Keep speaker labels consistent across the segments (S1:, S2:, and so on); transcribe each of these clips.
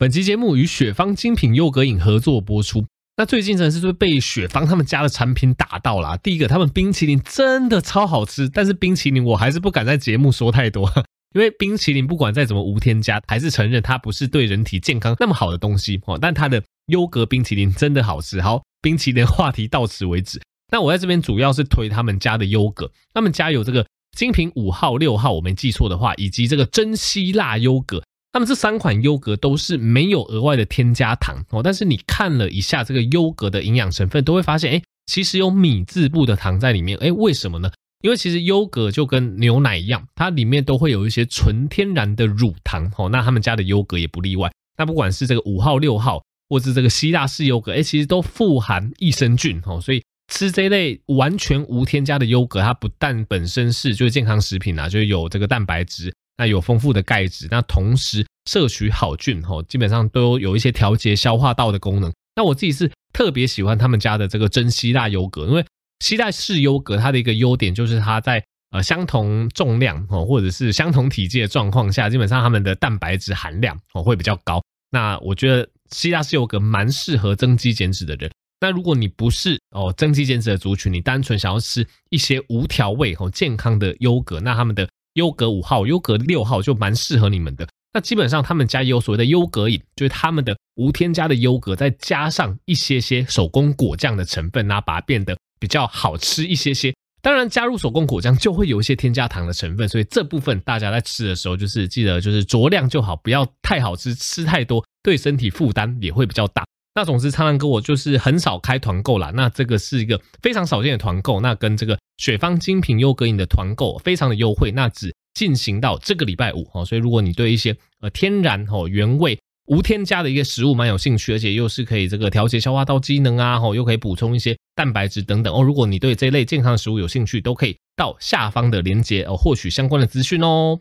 S1: 本期节目与雪芳精品优格饮合作播出。那最近真的是被雪芳他们家的产品打到了。第一个，他们冰淇淋真的超好吃，但是冰淇淋我还是不敢在节目说太多，因为冰淇淋不管再怎么无添加，还是承认它不是对人体健康那么好的东西哦。但它的优格冰淇淋真的好吃。好，冰淇淋话题到此为止。那我在这边主要是推他们家的优格，他们家有这个精品五号、六号，我没记错的话，以及这个珍稀辣优格。他们这三款优格都是没有额外的添加糖哦，但是你看了一下这个优格的营养成分，都会发现，哎，其实有米字部的糖在里面，哎，为什么呢？因为其实优格就跟牛奶一样，它里面都会有一些纯天然的乳糖哦，那他们家的优格也不例外。那不管是这个五号、六号，或是这个希腊式优格，哎，其实都富含益生菌哦，所以吃这类完全无添加的优格，它不但本身是就是健康食品啊，就是有这个蛋白质。那有丰富的钙质，那同时摄取好菌吼，基本上都有一些调节消化道的功能。那我自己是特别喜欢他们家的这个珍稀辣优格，因为希腊式优格它的一个优点就是它在呃相同重量哦或者是相同体积的状况下，基本上它们的蛋白质含量哦会比较高。那我觉得希腊式优格蛮适合增肌减脂的人。那如果你不是哦增肌减脂的族群，你单纯想要吃一些无调味哦健康的优格，那他们的。优格五号、优格六号就蛮适合你们的。那基本上他们家也有所谓的优格饮，就是他们的无添加的优格，再加上一些些手工果酱的成分，那把它变得比较好吃一些些。当然加入手工果酱就会有一些添加糖的成分，所以这部分大家在吃的时候就是记得就是酌量就好，不要太好吃，吃太多对身体负担也会比较大。那总之，苍狼哥我就是很少开团购啦。那这个是一个非常少见的团购，那跟这个雪芳精品优格饮的团购非常的优惠，那只进行到这个礼拜五哦。所以如果你对一些呃天然哦原味无添加的一个食物蛮有兴趣，而且又是可以这个调节消化道机能啊，哦又可以补充一些蛋白质等等哦。如果你对这类健康的食物有兴趣，都可以到下方的链接哦获取相关的资讯哦。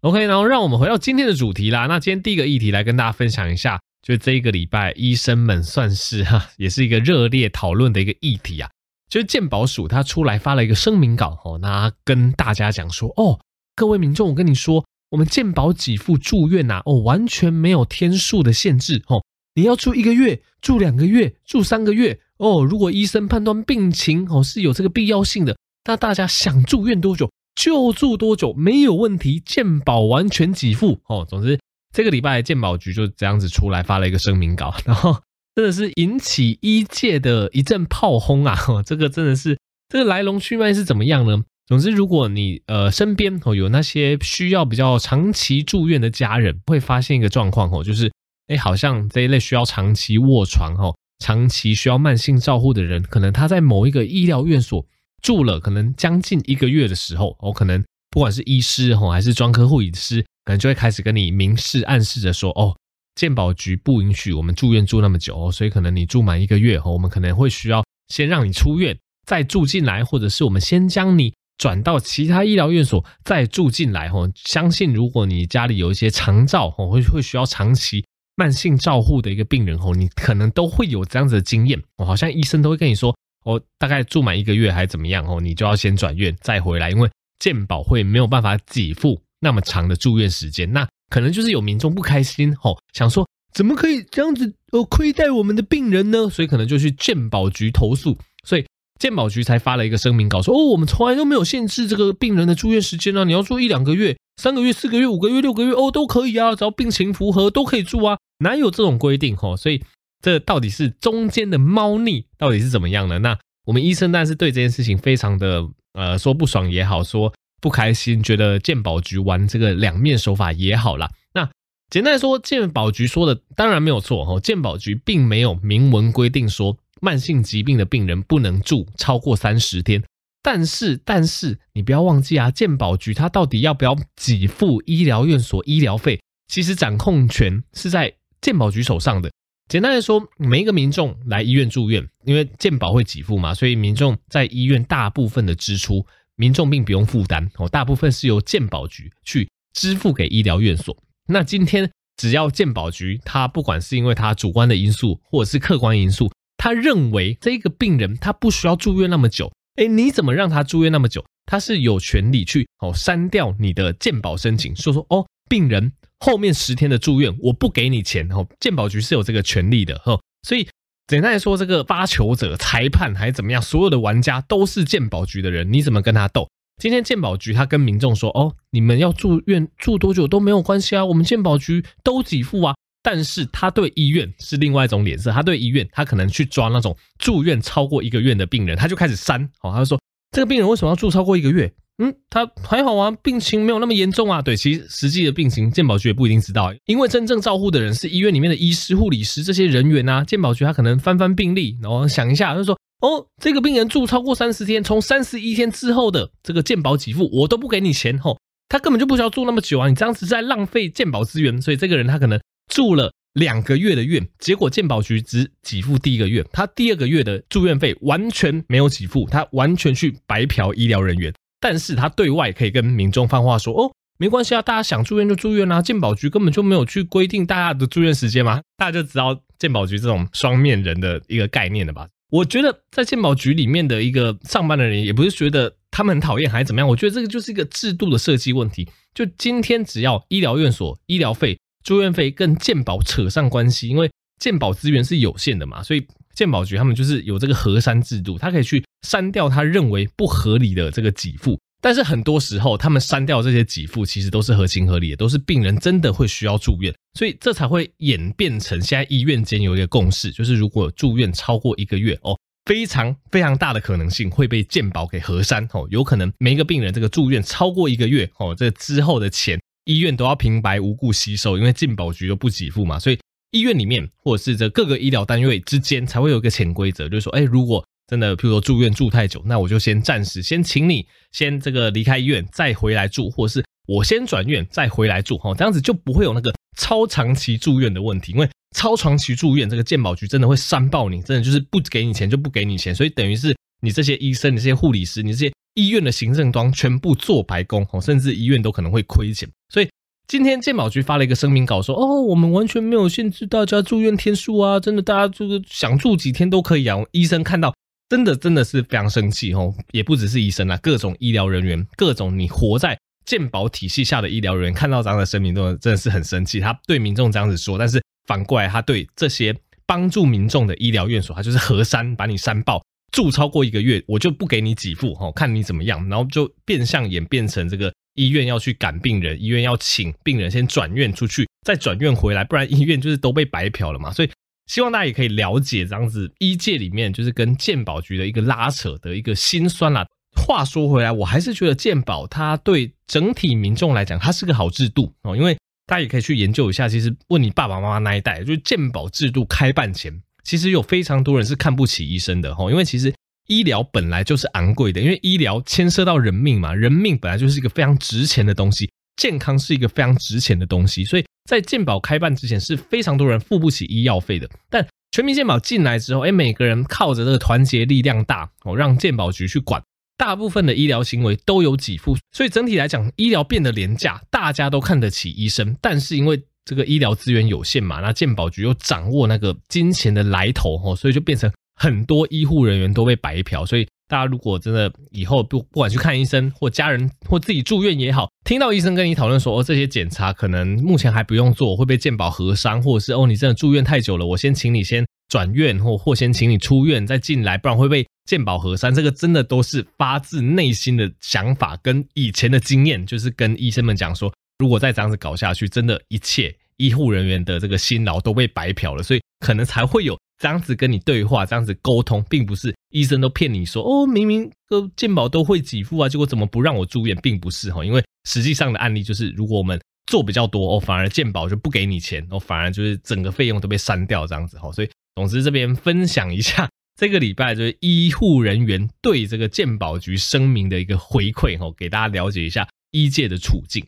S1: OK，然后让我们回到今天的主题啦。那今天第一个议题来跟大家分享一下。就这一个礼拜，医生们算是哈，也是一个热烈讨论的一个议题啊。就是健保署他出来发了一个声明稿哦，那跟大家讲说哦，各位民众，我跟你说，我们健保给付住院呐，哦，完全没有天数的限制哦，你要住一个月、住两个月、住三个月哦，如果医生判断病情哦是有这个必要性的，那大家想住院多久就住多久，没有问题，健保完全给付哦。总之。这个礼拜健保局就这样子出来发了一个声明稿，然后真的是引起医界的一阵炮轰啊！这个真的是这个来龙去脉是怎么样呢？总之，如果你呃身边哦有那些需要比较长期住院的家人，会发现一个状况哦，就是哎，好像这一类需要长期卧床哦、长期需要慢性照护的人，可能他在某一个医疗院所住了可能将近一个月的时候，哦，可能不管是医师哦还是专科护理师。可能就会开始跟你明示暗示着说，哦，健保局不允许我们住院住那么久哦，所以可能你住满一个月后，我们可能会需要先让你出院，再住进来，或者是我们先将你转到其他医疗院所再住进来哦。相信如果你家里有一些长照哦，会会需要长期慢性照护的一个病人哦，你可能都会有这样子的经验哦。好像医生都会跟你说，哦，大概住满一个月还怎么样哦，你就要先转院再回来，因为健保会没有办法给付。那么长的住院时间，那可能就是有民众不开心吼，想说怎么可以这样子呃亏待我们的病人呢？所以可能就去健保局投诉，所以健保局才发了一个声明稿说哦，我们从来都没有限制这个病人的住院时间啊，你要住一两个月、三个月、四个月、五个月、六个月哦都可以啊，只要病情符合都可以住啊，哪有这种规定吼？所以这到底是中间的猫腻到底是怎么样呢？那我们医生当然是对这件事情非常的呃说不爽也好说。不开心，觉得健保局玩这个两面手法也好啦。那简单来说，健保局说的当然没有错哦。健保局并没有明文规定说慢性疾病的病人不能住超过三十天。但是，但是你不要忘记啊，健保局它到底要不要给付医疗院所医疗费？其实掌控权是在健保局手上的。简单来说，每一个民众来医院住院，因为健保会给付嘛，所以民众在医院大部分的支出，民众并不用负担哦，大部分是由健保局去支付给医疗院所。那今天只要健保局他不管是因为他主观的因素，或者是客观因素，他认为这个病人他不需要住院那么久，诶，你怎么让他住院那么久？他是有权利去哦删掉你的健保申请，说说哦，病人。后面十天的住院，我不给你钱哦。健保局是有这个权利的哦，所以简单来说，这个发球者、裁判还是怎么样，所有的玩家都是健保局的人，你怎么跟他斗？今天健保局他跟民众说：“哦，你们要住院住多久都没有关系啊，我们健保局都给付啊。”但是他对医院是另外一种脸色，他对医院他可能去抓那种住院超过一个月的病人，他就开始删哦，他就说：“这个病人为什么要住超过一个月？”嗯，他还好啊，病情没有那么严重啊。对，其实实际的病情，健保局也不一定知道，因为真正照护的人是医院里面的医师、护理师这些人员啊。健保局他可能翻翻病历，然后想一下，就说：哦，这个病人住超过三十天，从三十一天之后的这个健保给付，我都不给你钱吼。他根本就不需要住那么久啊，你这样子在浪费健保资源。所以这个人他可能住了两个月的院，结果健保局只给付第一个月，他第二个月的住院费完全没有给付，他完全去白嫖医疗人员。但是他对外可以跟民众放话说：“哦，没关系啊，大家想住院就住院啊，健保局根本就没有去规定大家的住院时间嘛，大家就知道健保局这种双面人的一个概念了吧？我觉得在健保局里面的一个上班的人，也不是觉得他们很讨厌还是怎么样，我觉得这个就是一个制度的设计问题。就今天只要医疗院所医疗费、住院费跟健保扯上关系，因为健保资源是有限的嘛，所以。”健保局他们就是有这个核删制度，他可以去删掉他认为不合理的这个给付，但是很多时候他们删掉这些给付其实都是合情合理的，都是病人真的会需要住院，所以这才会演变成现在医院间有一个共识，就是如果住院超过一个月哦，非常非常大的可能性会被健保给核删哦，有可能每一个病人这个住院超过一个月哦，这之后的钱医院都要平白无故吸收，因为健保局又不给付嘛，所以。医院里面，或者是这各个医疗单位之间，才会有一个潜规则，就是说，哎，如果真的，譬如说住院住太久，那我就先暂时先请你先这个离开医院，再回来住，或者是我先转院再回来住，哈，这样子就不会有那个超长期住院的问题。因为超长期住院，这个健保局真的会删爆你，真的就是不给你钱就不给你钱，所以等于是你这些医生、你这些护理师、你这些医院的行政端全部做白工，哦，甚至医院都可能会亏钱，所以。今天健保局发了一个声明稿，说：“哦，我们完全没有限制大家住院天数啊，真的，大家这个想住几天都可以啊。”医生看到，真的真的是非常生气哦，也不只是医生啊，各种医疗人员，各种你活在健保体系下的医疗人员，看到这样的声明都真的是很生气。他对民众这样子说，但是反过来，他对这些帮助民众的医疗院所，他就是核删，把你删爆，住超过一个月，我就不给你给付，哈，看你怎么样，然后就变相演变成这个。医院要去赶病人，医院要请病人先转院出去，再转院回来，不然医院就是都被白嫖了嘛。所以希望大家也可以了解这样子医界里面就是跟健保局的一个拉扯的一个辛酸啦。话说回来，我还是觉得健保它对整体民众来讲，它是个好制度哦。因为大家也可以去研究一下，其实问你爸爸妈妈那一代，就是健保制度开办前，其实有非常多人是看不起医生的哦，因为其实。医疗本来就是昂贵的，因为医疗牵涉到人命嘛，人命本来就是一个非常值钱的东西，健康是一个非常值钱的东西，所以在健保开办之前是非常多人付不起医药费的。但全民健保进来之后，哎，每个人靠着这个团结力量大哦，让健保局去管，大部分的医疗行为都有给付，所以整体来讲，医疗变得廉价，大家都看得起医生。但是因为这个医疗资源有限嘛，那健保局又掌握那个金钱的来头哦，所以就变成。很多医护人员都被白嫖，所以大家如果真的以后不不管去看医生，或家人或自己住院也好，听到医生跟你讨论说，哦，这些检查可能目前还不用做，会被健保核删，或者是哦，你真的住院太久了，我先请你先转院，或或先请你出院再进来，不然会被健保核删。这个真的都是发自内心的想法，跟以前的经验，就是跟医生们讲说，如果再这样子搞下去，真的，一切医护人员的这个辛劳都被白嫖了，所以可能才会有。这样子跟你对话，这样子沟通，并不是医生都骗你说哦，明明呃健保都会给付啊，结果怎么不让我住院，并不是哈，因为实际上的案例就是，如果我们做比较多哦，反而健保就不给你钱哦，反而就是整个费用都被删掉这样子哈，所以总之这边分享一下这个礼拜就是医护人员对这个健保局声明的一个回馈哈，给大家了解一下医界的处境。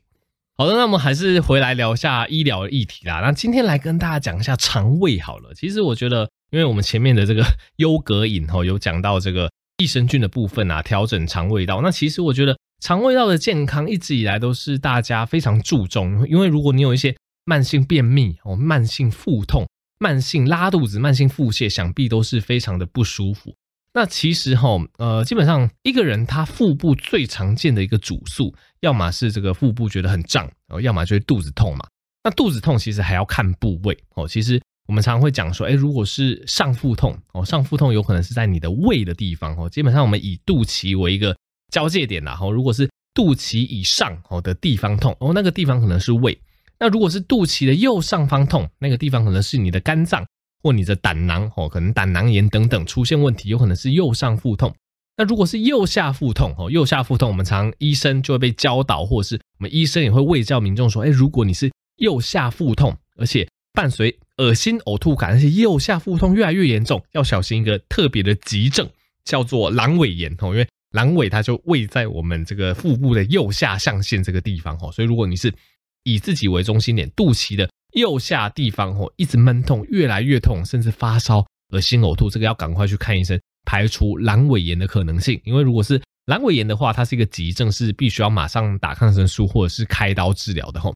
S1: 好的，那我们还是回来聊一下医疗议题啦。那今天来跟大家讲一下肠胃好了。其实我觉得，因为我们前面的这个优格饮吼有讲到这个益生菌的部分啊，调整肠胃道。那其实我觉得肠胃道的健康一直以来都是大家非常注重，因为如果你有一些慢性便秘哦、慢性腹痛、慢性拉肚子、慢性腹泻，想必都是非常的不舒服。那其实哈，呃，基本上一个人他腹部最常见的一个主诉，要么是这个腹部觉得很胀，哦，要么就是肚子痛嘛。那肚子痛其实还要看部位哦。其实我们常常会讲说，哎，如果是上腹痛哦，上腹痛有可能是在你的胃的地方哦。基本上我们以肚脐为一个交界点啦，哈，如果是肚脐以上哦的地方痛哦，那个地方可能是胃。那如果是肚脐的右上方痛，那个地方可能是你的肝脏。或你的胆囊哦，可能胆囊炎等等出现问题，有可能是右上腹痛。那如果是右下腹痛哦，右下腹痛，我们常医生就会被教导，或者是我们医生也会卫教民众说，哎，如果你是右下腹痛，而且伴随恶心呕吐感，而且右下腹痛越来越严重，要小心一个特别的急症，叫做阑尾炎哦，因为阑尾它就位在我们这个腹部的右下象限这个地方哦，所以如果你是以自己为中心点，肚脐的。右下地方哦，一直闷痛，越来越痛，甚至发烧、恶心、呕吐，这个要赶快去看医生，排除阑尾炎的可能性。因为如果是阑尾炎的话，它是一个急症，是必须要马上打抗生素或者是开刀治疗的吼。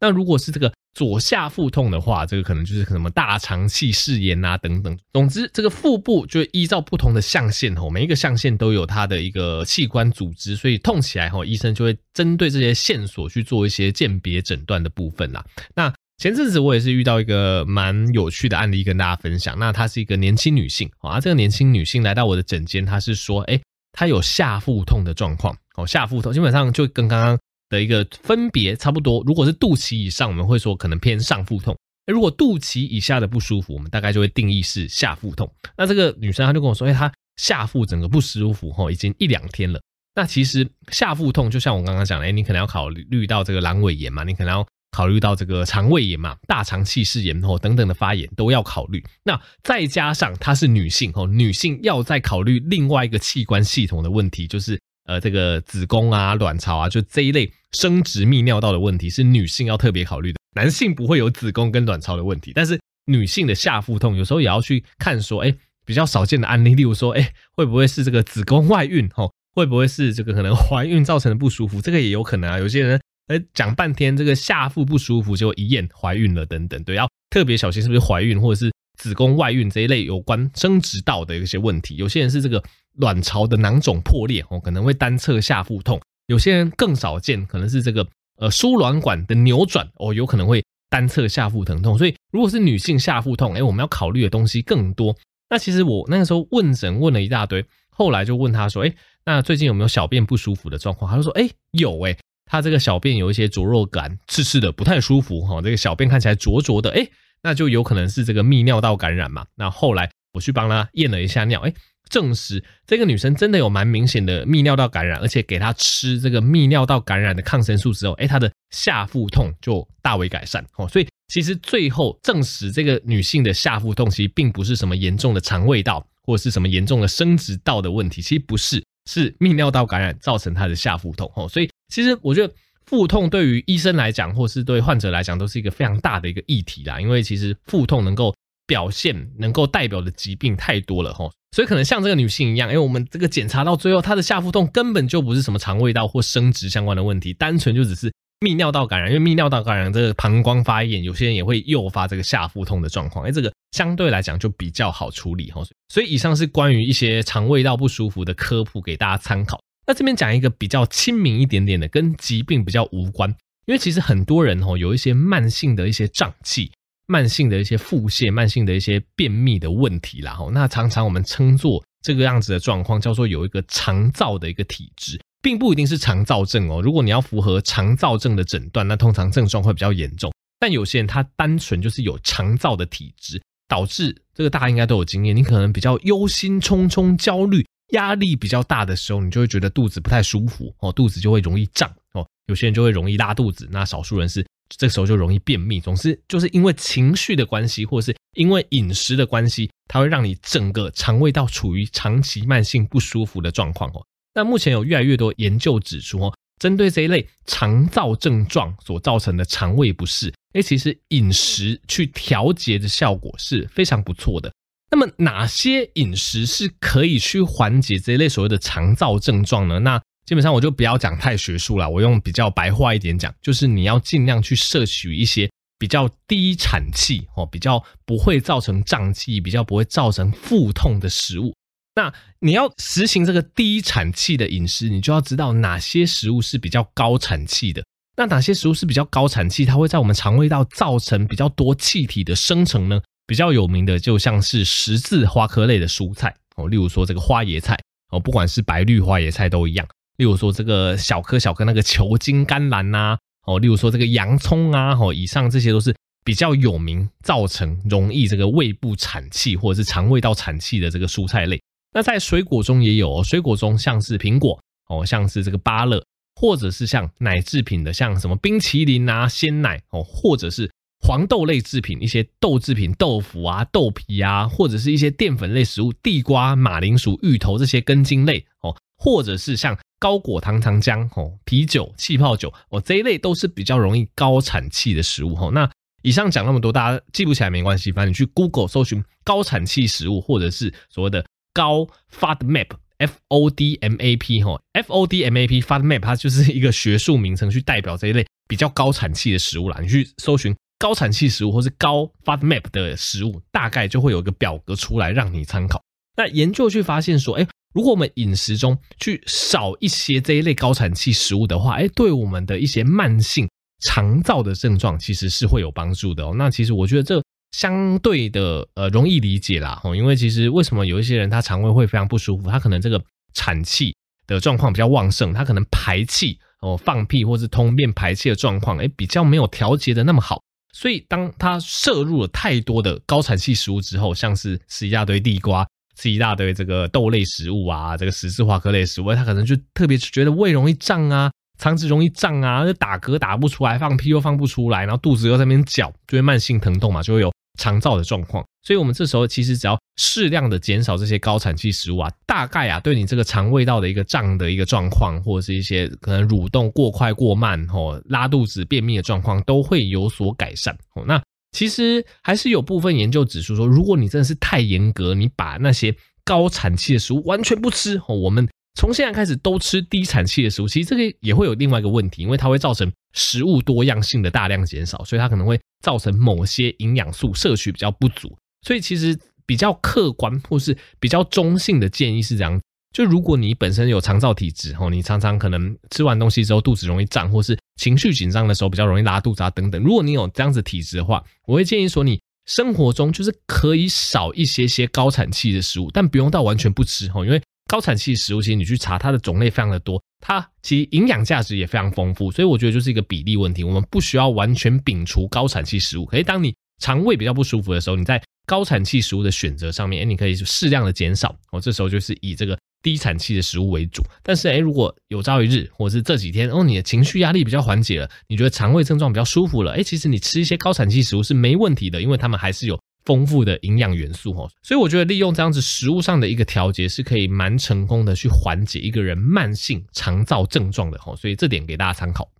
S1: 那如果是这个左下腹痛的话，这个可能就是什么大肠气室炎啊等等。总之，这个腹部就依照不同的象限吼，每一个象限都有它的一个器官组织，所以痛起来吼，医生就会针对这些线索去做一些鉴别诊断的部分啦。那前阵子我也是遇到一个蛮有趣的案例跟大家分享。那她是一个年轻女性啊，这个年轻女性来到我的诊间，她是说，哎，她有下腹痛的状况哦，下腹痛基本上就跟刚刚的一个分别差不多。如果是肚脐以上，我们会说可能偏上腹痛；如果肚脐以下的不舒服，我们大概就会定义是下腹痛。那这个女生她就跟我说，哎，她下腹整个不舒服哈，已经一两天了。那其实下腹痛就像我刚刚讲的，哎，你可能要考虑到这个阑尾炎嘛，你可能要。考虑到这个肠胃炎嘛，大肠气室炎哦等等的发炎都要考虑。那再加上她是女性哦，女性要再考虑另外一个器官系统的问题，就是呃这个子宫啊、卵巢啊，就这一类生殖泌尿道的问题是女性要特别考虑的。男性不会有子宫跟卵巢的问题，但是女性的下腹痛有时候也要去看说，哎，比较少见的案例，例如说，哎，会不会是这个子宫外孕哦？会不会是这个可能怀孕造成的不舒服？这个也有可能啊，有些人。哎，讲半天这个下腹不舒服，结果一验怀孕了等等，对，要特别小心是不是怀孕或者是子宫外孕这一类有关生殖道的一些问题。有些人是这个卵巢的囊肿破裂哦，可能会单侧下腹痛；有些人更少见，可能是这个呃输卵管的扭转哦，有可能会单侧下腹疼痛。所以如果是女性下腹痛，哎，我们要考虑的东西更多。那其实我那个时候问诊问了一大堆，后来就问他说，哎，那最近有没有小便不舒服的状况？他就说，哎，有哎。他这个小便有一些灼热感，刺刺的，不太舒服哈。这个小便看起来灼灼的，诶，那就有可能是这个泌尿道感染嘛。那后来我去帮他验了一下尿，诶，证实这个女生真的有蛮明显的泌尿道感染，而且给她吃这个泌尿道感染的抗生素之后，诶，她的下腹痛就大为改善哦。所以其实最后证实这个女性的下腹痛其实并不是什么严重的肠胃道或者是什么严重的生殖道的问题，其实不是。是泌尿道感染造成他的下腹痛哦，所以其实我觉得腹痛对于医生来讲，或是对患者来讲，都是一个非常大的一个议题啦。因为其实腹痛能够表现、能够代表的疾病太多了哈，所以可能像这个女性一样，因为我们这个检查到最后，她的下腹痛根本就不是什么肠胃道或生殖相关的问题，单纯就只是。泌尿道感染，因为泌尿道感染这个膀胱发炎，有些人也会诱发这个下腹痛的状况。哎，这个相对来讲就比较好处理哈。所以以上是关于一些肠胃道不舒服的科普，给大家参考。那这边讲一个比较亲民一点点的，跟疾病比较无关。因为其实很多人哦有一些慢性的一些胀气、慢性的一些腹泻、慢性的一些便秘的问题啦。哈，那常常我们称作这个样子的状况，叫做有一个肠燥的一个体质。并不一定是肠燥症哦。如果你要符合肠燥症的诊断，那通常症状会比较严重。但有些人他单纯就是有肠燥的体质，导致这个大家应该都有经验。你可能比较忧心忡忡、焦虑、压力比较大的时候，你就会觉得肚子不太舒服哦，肚子就会容易胀哦。有些人就会容易拉肚子，那少数人是这时候就容易便秘。总之就是因为情绪的关系，或者是因为饮食的关系，它会让你整个肠胃道处于长期慢性不舒服的状况哦。那目前有越来越多研究指出，哦，针对这一类肠燥症状所造成的肠胃不适，诶，其实饮食去调节的效果是非常不错的。那么哪些饮食是可以去缓解这一类所谓的肠燥症状呢？那基本上我就不要讲太学术了，我用比较白话一点讲，就是你要尽量去摄取一些比较低产气哦，比较不会造成胀气，比较不会造成腹痛的食物。那你要实行这个低产气的饮食，你就要知道哪些食物是比较高产气的。那哪些食物是比较高产气，它会在我们肠胃道造成比较多气体的生成呢？比较有名的就像是十字花科类的蔬菜哦，例如说这个花椰菜哦，不管是白绿花椰菜都一样。例如说这个小颗小颗那个球茎甘蓝呐，哦，例如说这个洋葱啊，哦，以上这些都是比较有名，造成容易这个胃部产气或者是肠胃道产气的这个蔬菜类。那在水果中也有，哦水果中像是苹果，哦，像是这个芭乐，或者是像奶制品的，像什么冰淇淋啊、鲜奶，哦，或者是黄豆类制品，一些豆制品，豆腐啊、豆皮啊，或者是一些淀粉类食物，地瓜、马铃薯、芋头这些根茎类，哦，或者是像。高果糖糖浆、哦，啤酒、气泡酒，哦，这一类都是比较容易高产气的食物。那以上讲那么多，大家记不起来没关系，反正你去 Google 搜寻高产气食物，或者是所谓的高 FODMAP，F O D M A P，哈，F O D M A P FODMAP，它就是一个学术名称，去代表这一类比较高产气的食物啦。你去搜寻高产气食物，或是高 FODMAP 的食物，大概就会有一个表格出来让你参考。那研究去发现说，哎。如果我们饮食中去少一些这一类高产气食物的话，哎，对我们的一些慢性肠燥的症状其实是会有帮助的哦。那其实我觉得这相对的呃容易理解啦，因为其实为什么有一些人他肠胃会非常不舒服，他可能这个产气的状况比较旺盛，他可能排气哦放屁或是通便排气的状况，哎，比较没有调节的那么好，所以当他摄入了太多的高产气食物之后，像是吃一大堆地瓜。吃一大堆这个豆类食物啊，这个十字花科类食物，他可能就特别觉得胃容易胀啊，肠子容易胀啊，就打嗝打不出来，放屁又放不出来，然后肚子又在那边绞，就会慢性疼痛嘛，就会有肠燥的状况。所以，我们这时候其实只要适量的减少这些高产气食物啊，大概啊，对你这个肠胃道的一个胀的一个状况，或者是一些可能蠕动过快过慢，吼，拉肚子、便秘的状况，都会有所改善。哦，那。其实还是有部分研究指出说，如果你真的是太严格，你把那些高产气的食物完全不吃哦，我们从现在开始都吃低产气的食物，其实这个也会有另外一个问题，因为它会造成食物多样性的大量减少，所以它可能会造成某些营养素摄取比较不足。所以其实比较客观或是比较中性的建议是这样。就如果你本身有肠燥体质哦，你常常可能吃完东西之后肚子容易胀，或是情绪紧张的时候比较容易拉肚子啊等等。如果你有这样子体质的话，我会建议说你生活中就是可以少一些些高产气的食物，但不用到完全不吃哦，因为高产气食物其实你去查它的种类非常的多，它其实营养价值也非常丰富，所以我觉得就是一个比例问题。我们不需要完全摒除高产气食物，可以当你肠胃比较不舒服的时候，你在高产气食物的选择上面，诶，你可以适量的减少哦。这时候就是以这个。低产气的食物为主，但是诶，如果有朝一日，或者是这几天哦，你的情绪压力比较缓解了，你觉得肠胃症状比较舒服了，诶，其实你吃一些高产气食物是没问题的，因为它们还是有丰富的营养元素哦。所以我觉得利用这样子食物上的一个调节，是可以蛮成功的去缓解一个人慢性肠燥症状的哦。所以这点给大家参考。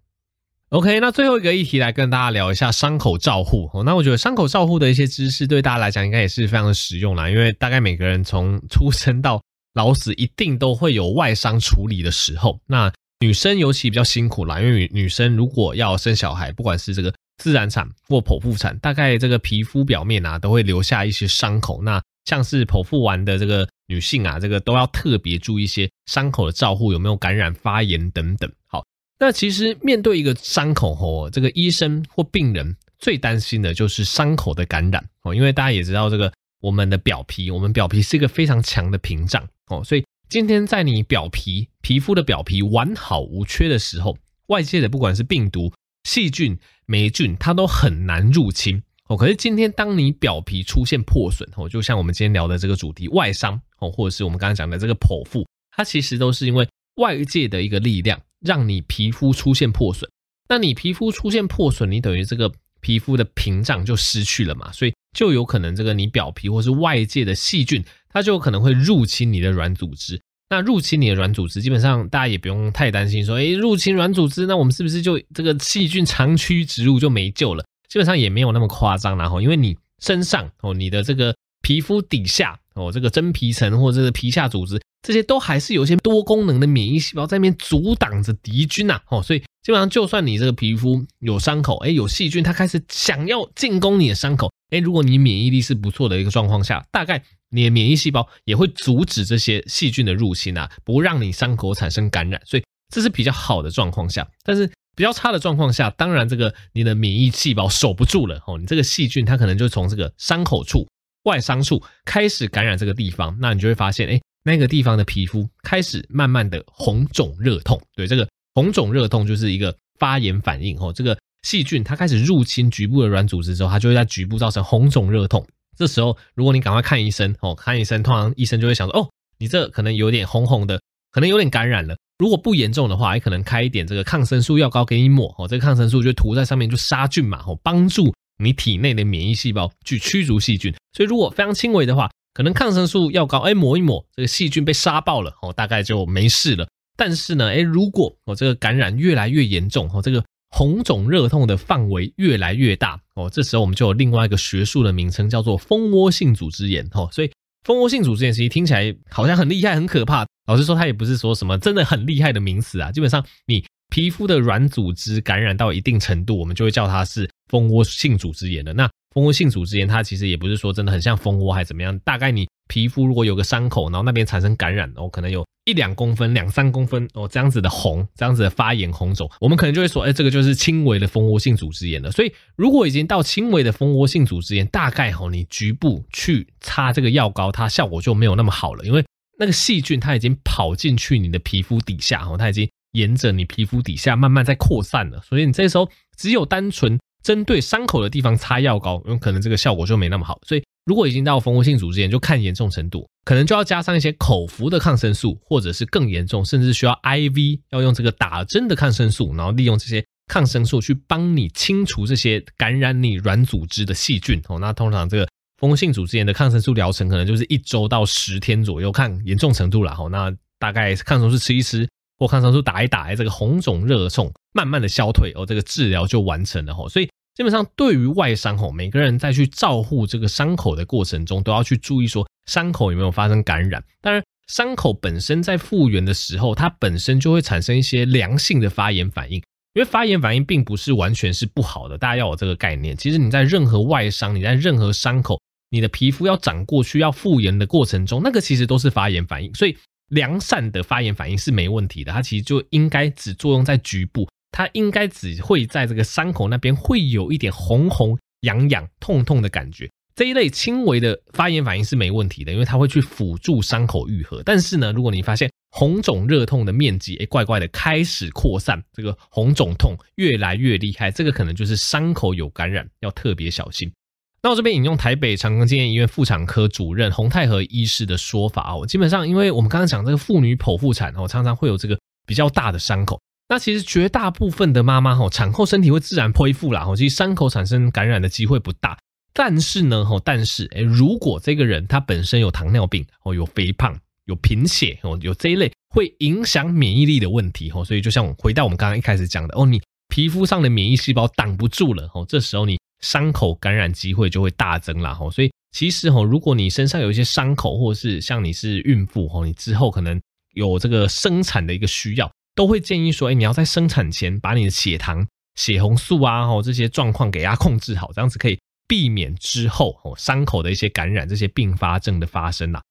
S1: OK，那最后一个议题来跟大家聊一下伤口照护哦。那我觉得伤口照护的一些知识对大家来讲应该也是非常的实用啦，因为大概每个人从出生到老死一定都会有外伤处理的时候，那女生尤其比较辛苦啦，因为女女生如果要生小孩，不管是这个自然产或剖腹产，大概这个皮肤表面啊都会留下一些伤口。那像是剖腹完的这个女性啊，这个都要特别注意一些伤口的照护，有没有感染发炎等等。好，那其实面对一个伤口吼，这个医生或病人最担心的就是伤口的感染哦，因为大家也知道这个。我们的表皮，我们表皮是一个非常强的屏障哦，所以今天在你表皮皮肤的表皮完好无缺的时候，外界的不管是病毒、细菌、霉菌，它都很难入侵哦。可是今天当你表皮出现破损哦，就像我们今天聊的这个主题外伤哦，或者是我们刚才讲的这个剖腹，它其实都是因为外界的一个力量让你皮肤出现破损。那你皮肤出现破损，你等于这个皮肤的屏障就失去了嘛，所以。就有可能这个你表皮或是外界的细菌，它就有可能会入侵你的软组织。那入侵你的软组织，基本上大家也不用太担心，说，诶，入侵软组织，那我们是不是就这个细菌长驱直入就没救了？基本上也没有那么夸张，然后因为你身上哦，你的这个皮肤底下哦，这个真皮层或者是皮下组织，这些都还是有一些多功能的免疫细胞在那边阻挡着敌军呐，哦，所以基本上就算你这个皮肤有伤口，诶，有细菌，它开始想要进攻你的伤口，诶，如果你免疫力是不错的一个状况下，大概。你的免疫细胞也会阻止这些细菌的入侵啊，不让你伤口产生感染，所以这是比较好的状况下。但是比较差的状况下，当然这个你的免疫细胞守不住了哦，你这个细菌它可能就从这个伤口处、外伤处开始感染这个地方，那你就会发现，哎，那个地方的皮肤开始慢慢的红肿热痛。对，这个红肿热痛就是一个发炎反应哦，这个细菌它开始入侵局部的软组织之后，它就会在局部造成红肿热痛。这时候，如果你赶快看医生哦，看医生，通常医生就会想说，哦，你这可能有点红红的，可能有点感染了。如果不严重的话，也可能开一点这个抗生素药膏给你抹哦，这个抗生素就涂在上面就杀菌嘛，哦，帮助你体内的免疫细胞去驱逐细菌。所以如果非常轻微的话，可能抗生素药膏哎抹一抹，这个细菌被杀爆了哦，大概就没事了。但是呢，哎，如果哦这个感染越来越严重哦，这个。红肿热痛的范围越来越大哦，这时候我们就有另外一个学术的名称，叫做蜂窝性组织炎哦。所以蜂窝性组织炎其实听起来好像很厉害、很可怕。老实说，它也不是说什么真的很厉害的名词啊。基本上，你皮肤的软组织感染到一定程度，我们就会叫它是蜂窝性组织炎的。那蜂窝性组织炎，它其实也不是说真的很像蜂窝还怎么样。大概你皮肤如果有个伤口，然后那边产生感染哦，可能有。一两公分、两三公分哦，这样子的红，这样子的发炎红肿，我们可能就会说，哎，这个就是轻微的蜂窝性组织炎了。所以，如果已经到轻微的蜂窝性组织炎，大概哈，你局部去擦这个药膏，它效果就没有那么好了，因为那个细菌它已经跑进去你的皮肤底下，哈，它已经沿着你皮肤底下慢慢在扩散了。所以，你这时候只有单纯针对伤口的地方擦药膏，有可能这个效果就没那么好。所以。如果已经到蜂窝性组织炎，就看严重程度，可能就要加上一些口服的抗生素，或者是更严重，甚至需要 IV，要用这个打针的抗生素，然后利用这些抗生素去帮你清除这些感染你软组织的细菌哦。那通常这个蜂窝性组织炎的抗生素疗程可能就是一周到十天左右，看严重程度了哈。那大概抗生素吃一吃，或抗生素打一打，这个红肿热痛慢慢的消退哦，这个治疗就完成了哈。所以。基本上，对于外伤吼，每个人在去照护这个伤口的过程中，都要去注意说伤口有没有发生感染。当然，伤口本身在复原的时候，它本身就会产生一些良性的发炎反应。因为发炎反应并不是完全是不好的，大家要有这个概念。其实你在任何外伤，你在任何伤口，你的皮肤要长过去、要复原的过程中，那个其实都是发炎反应。所以，良善的发炎反应是没问题的，它其实就应该只作用在局部。它应该只会在这个伤口那边会有一点红红、痒痒、痛痛的感觉，这一类轻微的发炎反应是没问题的，因为它会去辅助伤口愈合。但是呢，如果你发现红肿热痛的面积诶怪怪的开始扩散，这个红肿痛越来越厉害，这个可能就是伤口有感染，要特别小心。那我这边引用台北长庚纪念医院妇产科主任洪泰和医师的说法哦，基本上因为我们刚刚讲这个妇女剖腹产哦，常常会有这个比较大的伤口。那其实绝大部分的妈妈哈，产后身体会自然恢复啦，哈，其实伤口产生感染的机会不大。但是呢，哈，但是，诶，如果这个人他本身有糖尿病，哦，有肥胖，有贫血，哦，有这一类会影响免疫力的问题，哦，所以就像回到我们刚刚一开始讲的，哦，你皮肤上的免疫细胞挡不住了，哦，这时候你伤口感染机会就会大增啦，哈，所以其实哈，如果你身上有一些伤口，或者是像你是孕妇，哈，你之后可能有这个生产的一个需要。都会建议说，哎，你要在生产前把你的血糖、血红素啊，哦，这些状况给它控制好，这样子可以避免之后哦伤口的一些感染、这些并发症的发生啦。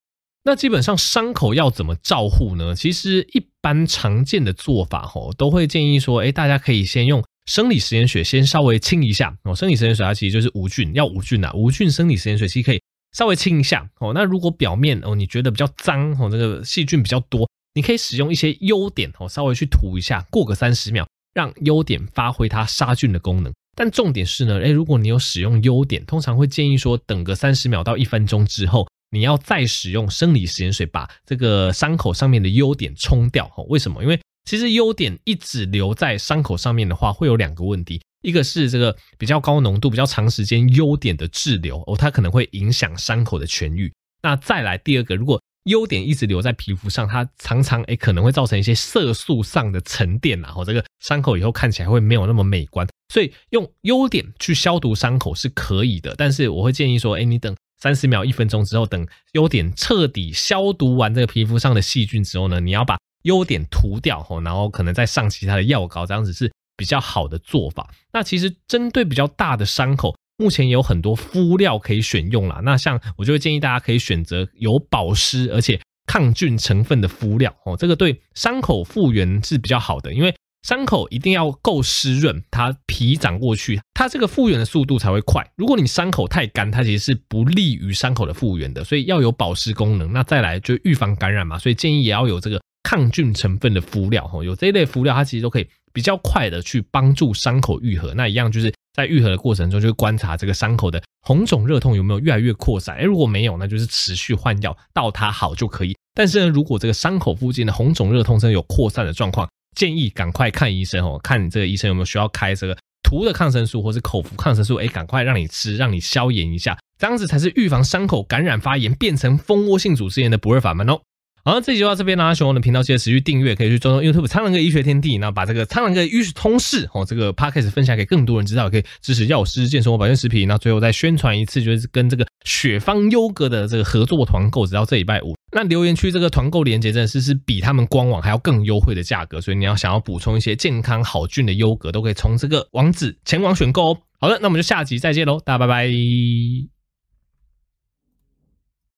S1: 那基本上伤口要怎么照护呢？其实一般常见的做法哦，都会建议说，哎，大家可以先用生理食盐水先稍微清一下哦。生理食盐水它其实就是无菌，要无菌啊，无菌生理食盐水其实可以稍微清一下哦。那如果表面哦你觉得比较脏哦，这个细菌比较多。你可以使用一些优点哦，稍微去涂一下，过个三十秒，让优点发挥它杀菌的功能。但重点是呢，诶，如果你有使用优点，通常会建议说，等个三十秒到一分钟之后，你要再使用生理食盐水把这个伤口上面的优点冲掉。哦，为什么？因为其实优点一直留在伤口上面的话，会有两个问题，一个是这个比较高浓度、比较长时间优点的滞留哦，它可能会影响伤口的痊愈。那再来第二个，如果优点一直留在皮肤上，它常常诶可能会造成一些色素上的沉淀，然后这个伤口以后看起来会没有那么美观。所以用优点去消毒伤口是可以的，但是我会建议说，诶你等三十秒、一分钟之后，等优点彻底消毒完这个皮肤上的细菌之后呢，你要把优点涂掉，吼然后可能再上其他的药膏，这样子是比较好的做法。那其实针对比较大的伤口，目前有很多敷料可以选用啦。那像我就会建议大家可以选择有保湿而且抗菌成分的敷料哦，这个对伤口复原是比较好的，因为伤口一定要够湿润，它皮长过去，它这个复原的速度才会快。如果你伤口太干，它其实是不利于伤口的复原的，所以要有保湿功能。那再来就预防感染嘛，所以建议也要有这个。抗菌成分的敷料，哦，有这一类敷料，它其实都可以比较快的去帮助伤口愈合。那一样就是在愈合的过程中，就观察这个伤口的红肿热痛有没有越来越扩散。诶，如果没有，那就是持续换药到它好就可以。但是呢，如果这个伤口附近的红肿热痛真的有扩散的状况，建议赶快看医生哦，看你这个医生有没有需要开这个涂的抗生素或是口服抗生素，诶，赶快让你吃，让你消炎一下，这样子才是预防伤口感染发炎变成蜂窝性组织炎的不二法门哦。好，这集就到这边啦。喜欢我的频道，记得持续订阅，可以去追踪 YouTube 苍蓝鸽医学天地，然后把这个苍蓝鸽医学通识哦，这个 Podcast 分享给更多人知道，可以支持药师健生活保健食品。那最后再宣传一次，就是跟这个雪芳优格的这个合作团购，直到这礼拜五。那留言区这个团购链接真的是是比他们官网还要更优惠的价格，所以你要想要补充一些健康好菌的优格，都可以从这个网址前往选购哦。好的，那我们就下集再见喽，大家拜拜。